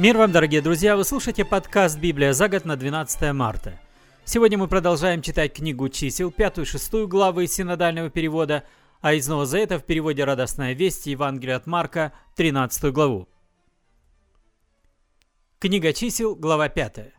Мир вам, дорогие друзья! Вы слушаете подкаст «Библия за год» на 12 марта. Сегодня мы продолжаем читать книгу чисел, пятую и шестую главы синодального перевода, а из Нового Завета в переводе «Радостная весть» Евангелие от Марка, 13 главу. Книга чисел, глава 5.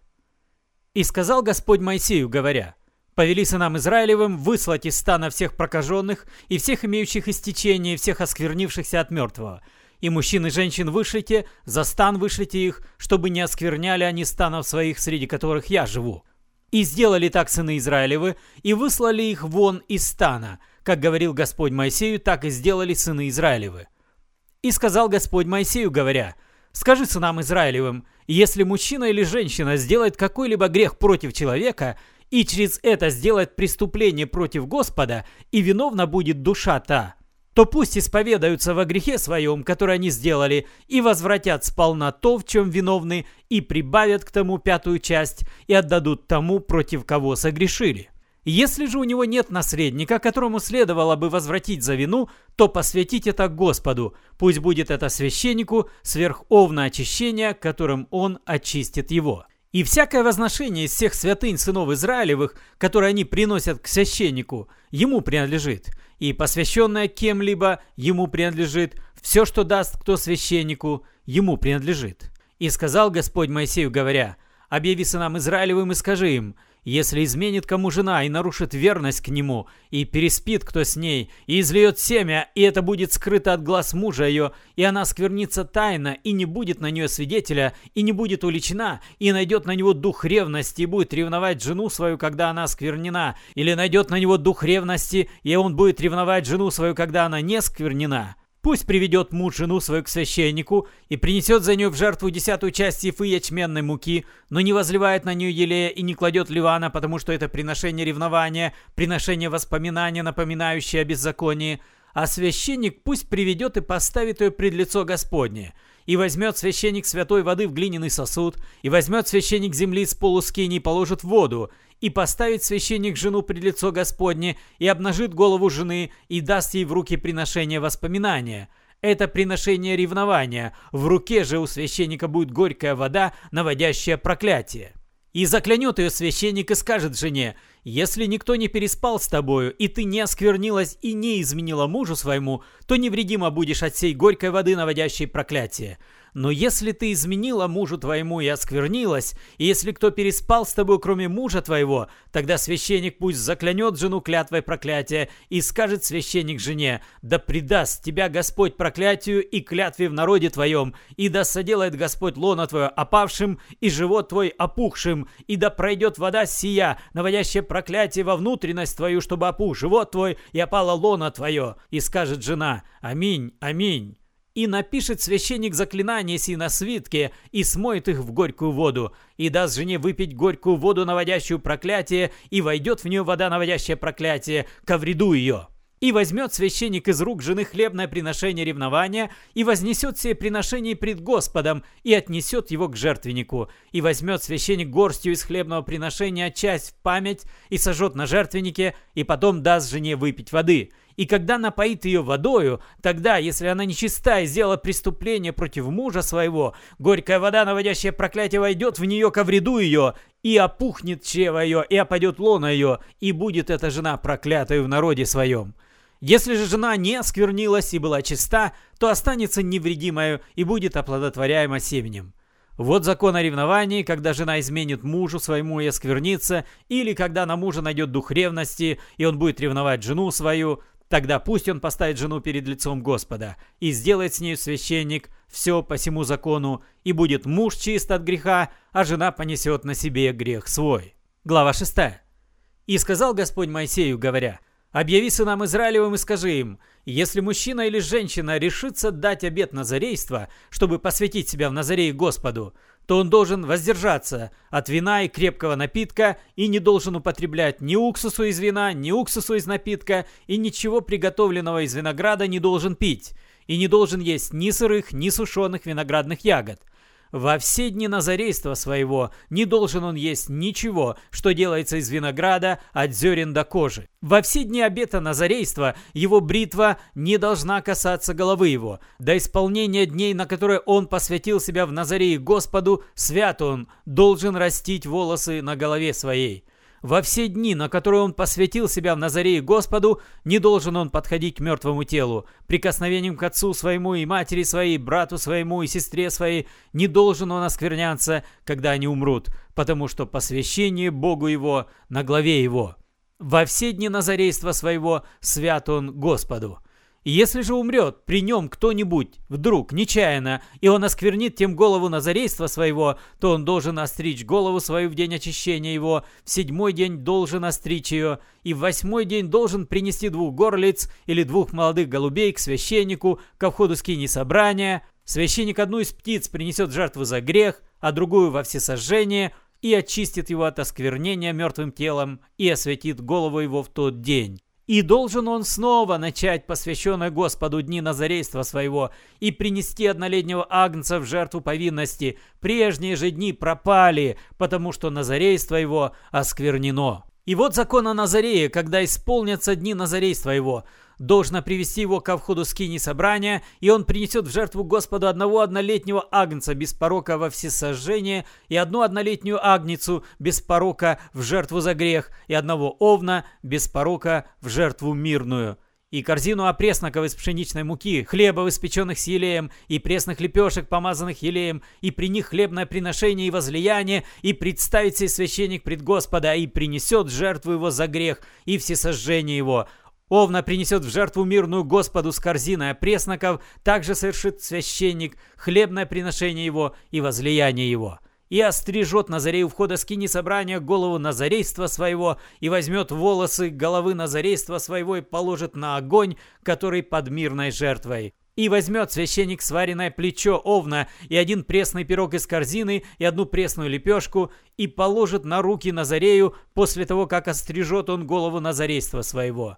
«И сказал Господь Моисею, говоря, «Повели сынам Израилевым выслать из стана всех прокаженных и всех имеющих истечение, и всех осквернившихся от мертвого, и мужчин и женщин вышлите, за стан вышлите их, чтобы не оскверняли они станов своих, среди которых я живу. И сделали так сыны Израилевы, и выслали их вон из стана, как говорил Господь Моисею, так и сделали сыны Израилевы. И сказал Господь Моисею, говоря, «Скажи сынам Израилевым, если мужчина или женщина сделает какой-либо грех против человека, и через это сделает преступление против Господа, и виновна будет душа та, то пусть исповедаются во грехе своем, который они сделали, и возвратят сполна то, в чем виновны, и прибавят к тому пятую часть, и отдадут тому, против кого согрешили. Если же у него нет наследника, которому следовало бы возвратить за вину, то посвятить это Господу, пусть будет это священнику сверховное очищение, которым он очистит его. И всякое возношение из всех святынь сынов Израилевых, которые они приносят к священнику, ему принадлежит. И посвященное кем-либо ему принадлежит. Все, что даст кто священнику, ему принадлежит. И сказал Господь Моисею, говоря, «Объяви сынам Израилевым и скажи им, если изменит кому жена и нарушит верность к нему, и переспит кто с ней, и излиет семя, и это будет скрыто от глаз мужа ее, и она сквернится тайно, и не будет на нее свидетеля, и не будет уличена, и найдет на него дух ревности, и будет ревновать жену свою, когда она сквернена, или найдет на него дух ревности, и он будет ревновать жену свою, когда она не сквернена, Пусть приведет муж жену свою к священнику и принесет за нее в жертву десятую часть ефы ячменной муки, но не возливает на нее елея и не кладет ливана, потому что это приношение ревнования, приношение воспоминания, напоминающее о беззаконии. А священник пусть приведет и поставит ее пред лицо Господне – и возьмет священник святой воды в глиняный сосуд, и возьмет священник земли с полускини и положит воду, и поставит священник жену пред лицо Господне, и обнажит голову жены, и даст ей в руки приношение воспоминания. Это приношение ревнования. В руке же у священника будет горькая вода, наводящая проклятие. И заклянет ее священник и скажет жене, «Если никто не переспал с тобою, и ты не осквернилась и не изменила мужу своему, то невредимо будешь от сей горькой воды, наводящей проклятие. Но если ты изменила мужу твоему и осквернилась, и если кто переспал с тобой, кроме мужа твоего, тогда священник пусть заклянет жену клятвой проклятия и скажет священник жене, да предаст тебя Господь проклятию и клятве в народе твоем, и да соделает Господь лоно твое опавшим и живот твой опухшим, и да пройдет вода сия, наводящая проклятие во внутренность твою, чтобы опух живот твой и опала лоно твое. И скажет жена, аминь, аминь. И напишет священник заклинание си на свитке и смоет их в горькую воду, и даст жене выпить горькую воду, наводящую проклятие, и войдет в нее вода, наводящая проклятие, ко вреду ее. И возьмет священник из рук жены хлебное приношение ревнования, и вознесет все приношение пред Господом, и отнесет его к жертвеннику. И возьмет священник горстью из хлебного приношения часть в память, и сожжет на жертвеннике, и потом даст жене выпить воды. И когда напоит ее водою, тогда, если она нечиста и сделала преступление против мужа своего, горькая вода, наводящая проклятие, войдет в нее ко вреду ее, и опухнет чрево ее, и опадет лона ее, и будет эта жена проклятою в народе своем. Если же жена не осквернилась и была чиста, то останется невредимою и будет оплодотворяема семенем. Вот закон о ревновании, когда жена изменит мужу своему и осквернится, или когда на мужа найдет дух ревности, и он будет ревновать жену свою, тогда пусть он поставит жену перед лицом Господа и сделает с ней священник все по всему закону, и будет муж чист от греха, а жена понесет на себе грех свой. Глава 6. «И сказал Господь Моисею, говоря, Объяви сынам Израилевым и скажи им, если мужчина или женщина решится дать обет назарейства, чтобы посвятить себя в Назарее Господу, то он должен воздержаться от вина и крепкого напитка и не должен употреблять ни уксусу из вина, ни уксусу из напитка и ничего приготовленного из винограда не должен пить, и не должен есть ни сырых, ни сушеных виноградных ягод. Во все дни назарейства своего не должен он есть ничего, что делается из винограда от зерен до кожи. Во все дни обета назарейства его бритва не должна касаться головы его. До исполнения дней, на которые он посвятил себя в Назарее Господу, свят он, должен растить волосы на голове своей. Во все дни, на которые он посвятил себя в Назарее Господу, не должен он подходить к мертвому телу. Прикосновением к отцу своему и матери своей, брату своему и сестре своей не должен он оскверняться, когда они умрут, потому что посвящение Богу его на главе его. Во все дни назарейства своего свят он Господу. Если же умрет при нем кто-нибудь, вдруг, нечаянно, и он осквернит тем голову назарейства своего, то он должен остричь голову свою в день очищения его, в седьмой день должен остричь ее, и в восьмой день должен принести двух горлиц или двух молодых голубей к священнику, ко входу скини собрания. Священник одну из птиц принесет жертву за грех, а другую во всесожжение, и очистит его от осквернения мертвым телом, и осветит голову его в тот день. И должен он снова начать посвященное Господу дни Назарейства своего и принести однолетнего агнца в жертву повинности. Прежние же дни пропали, потому что Назарейство его осквернено. И вот закон о Назарее, когда исполнятся дни Назарейства его – должно привести его ко входу скини собрания, и он принесет в жертву Господу одного однолетнего агнца без порока во всесожжение и одну однолетнюю агницу без порока в жертву за грех и одного овна без порока в жертву мирную и корзину опресноков из пшеничной муки, хлеба, испеченных с елеем, и пресных лепешек, помазанных елеем, и при них хлебное приношение и возлияние, и представит себе священник пред Господа, и принесет жертву его за грех, и всесожжение его. Овна принесет в жертву мирную Господу с корзиной опресноков, также совершит священник хлебное приношение его и возлияние его. И острижет Назарей у входа скини собрания голову Назарейства своего, и возьмет волосы головы Назарейства своего и положит на огонь, который под мирной жертвой. И возьмет священник сваренное плечо овна и один пресный пирог из корзины и одну пресную лепешку и положит на руки Назарею после того, как острижет он голову Назарейства своего.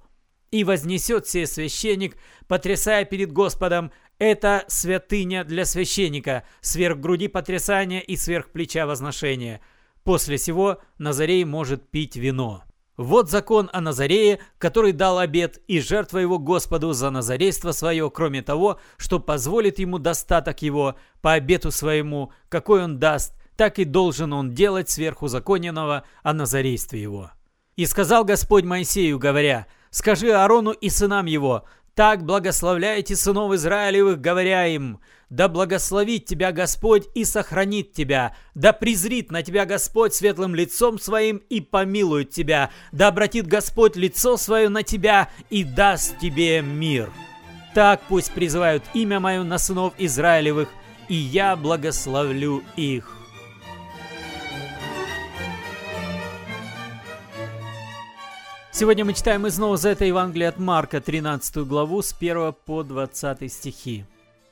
И вознесет сей священник, потрясая перед Господом, это святыня для священника, сверх груди потрясания и сверх плеча возношения. После сего Назарей может пить вино. Вот закон о Назарее, который дал обет и жертва его Господу за назарейство свое, кроме того, что позволит ему достаток его по обету своему, какой он даст, так и должен он делать сверху законенного о назарействе его. И сказал Господь Моисею, говоря, Скажи Аарону и сынам его, так благословляйте сынов Израилевых, говоря им, да благословит тебя Господь и сохранит тебя, да презрит на тебя Господь светлым лицом своим и помилует тебя, да обратит Господь лицо свое на тебя и даст тебе мир. Так пусть призывают имя мое на сынов Израилевых, и я благословлю их. Сегодня мы читаем из Нового Завета Евангелия от Марка, 13 главу, с 1 по 20 стихи.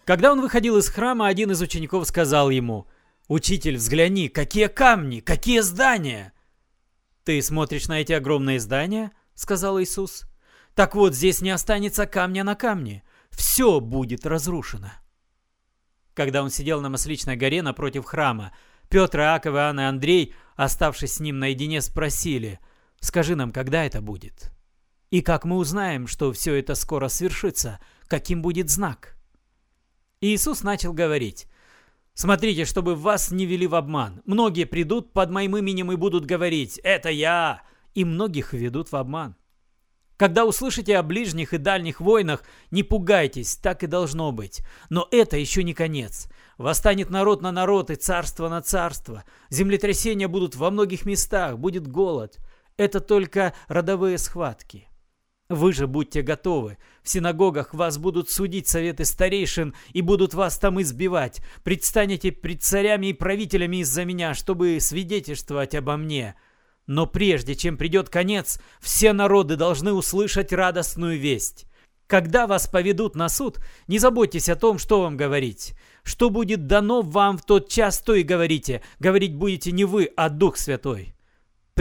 Когда он выходил из храма, один из учеников сказал ему, «Учитель, взгляни, какие камни, какие здания!» «Ты смотришь на эти огромные здания?» — сказал Иисус. «Так вот, здесь не останется камня на камне. Все будет разрушено». Когда он сидел на Масличной горе напротив храма, Петр, Иаков, Иоанн и Андрей, оставшись с ним наедине, спросили — Скажи нам, когда это будет? И как мы узнаем, что все это скоро свершится? Каким будет знак? Иисус начал говорить. Смотрите, чтобы вас не вели в обман. Многие придут под моим именем и будут говорить «Это я!» И многих ведут в обман. Когда услышите о ближних и дальних войнах, не пугайтесь, так и должно быть. Но это еще не конец. Восстанет народ на народ и царство на царство. Землетрясения будут во многих местах, будет голод – это только родовые схватки. Вы же будьте готовы. В синагогах вас будут судить советы старейшин и будут вас там избивать. Предстанете пред царями и правителями из-за меня, чтобы свидетельствовать обо мне. Но прежде чем придет конец, все народы должны услышать радостную весть. Когда вас поведут на суд, не заботьтесь о том, что вам говорить. Что будет дано вам в тот час, то и говорите. Говорить будете не вы, а Дух Святой.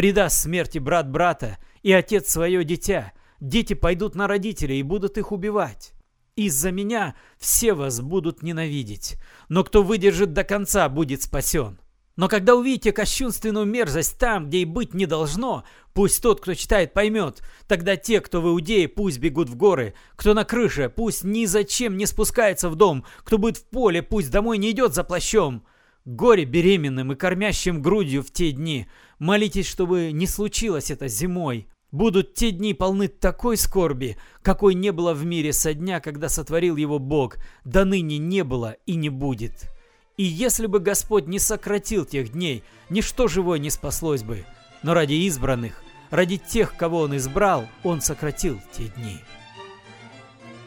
Предаст смерти брат брата и отец свое дитя. Дети пойдут на родителей и будут их убивать. из-за меня все вас будут ненавидеть, но кто выдержит до конца, будет спасен. Но когда увидите кощунственную мерзость там, где и быть не должно, пусть тот, кто читает, поймет. Тогда те, кто в Иудее, пусть бегут в горы. Кто на крыше, пусть ни зачем не спускается в дом. Кто будет в поле, пусть домой не идет за плащом. Горе беременным и кормящим грудью в те дни. Молитесь, чтобы не случилось это зимой. Будут те дни полны такой скорби, какой не было в мире со дня, когда сотворил его Бог, да ныне не было и не будет. И если бы Господь не сократил тех дней, ничто живое не спаслось бы. Но ради избранных, ради тех, кого Он избрал, Он сократил те дни.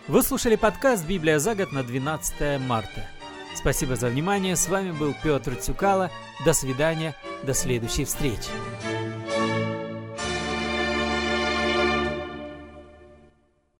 Вы слушали подкаст «Библия за год» на 12 марта. Спасибо за внимание. С вами был Петр Цюкало. До свидания. До следующей встречи.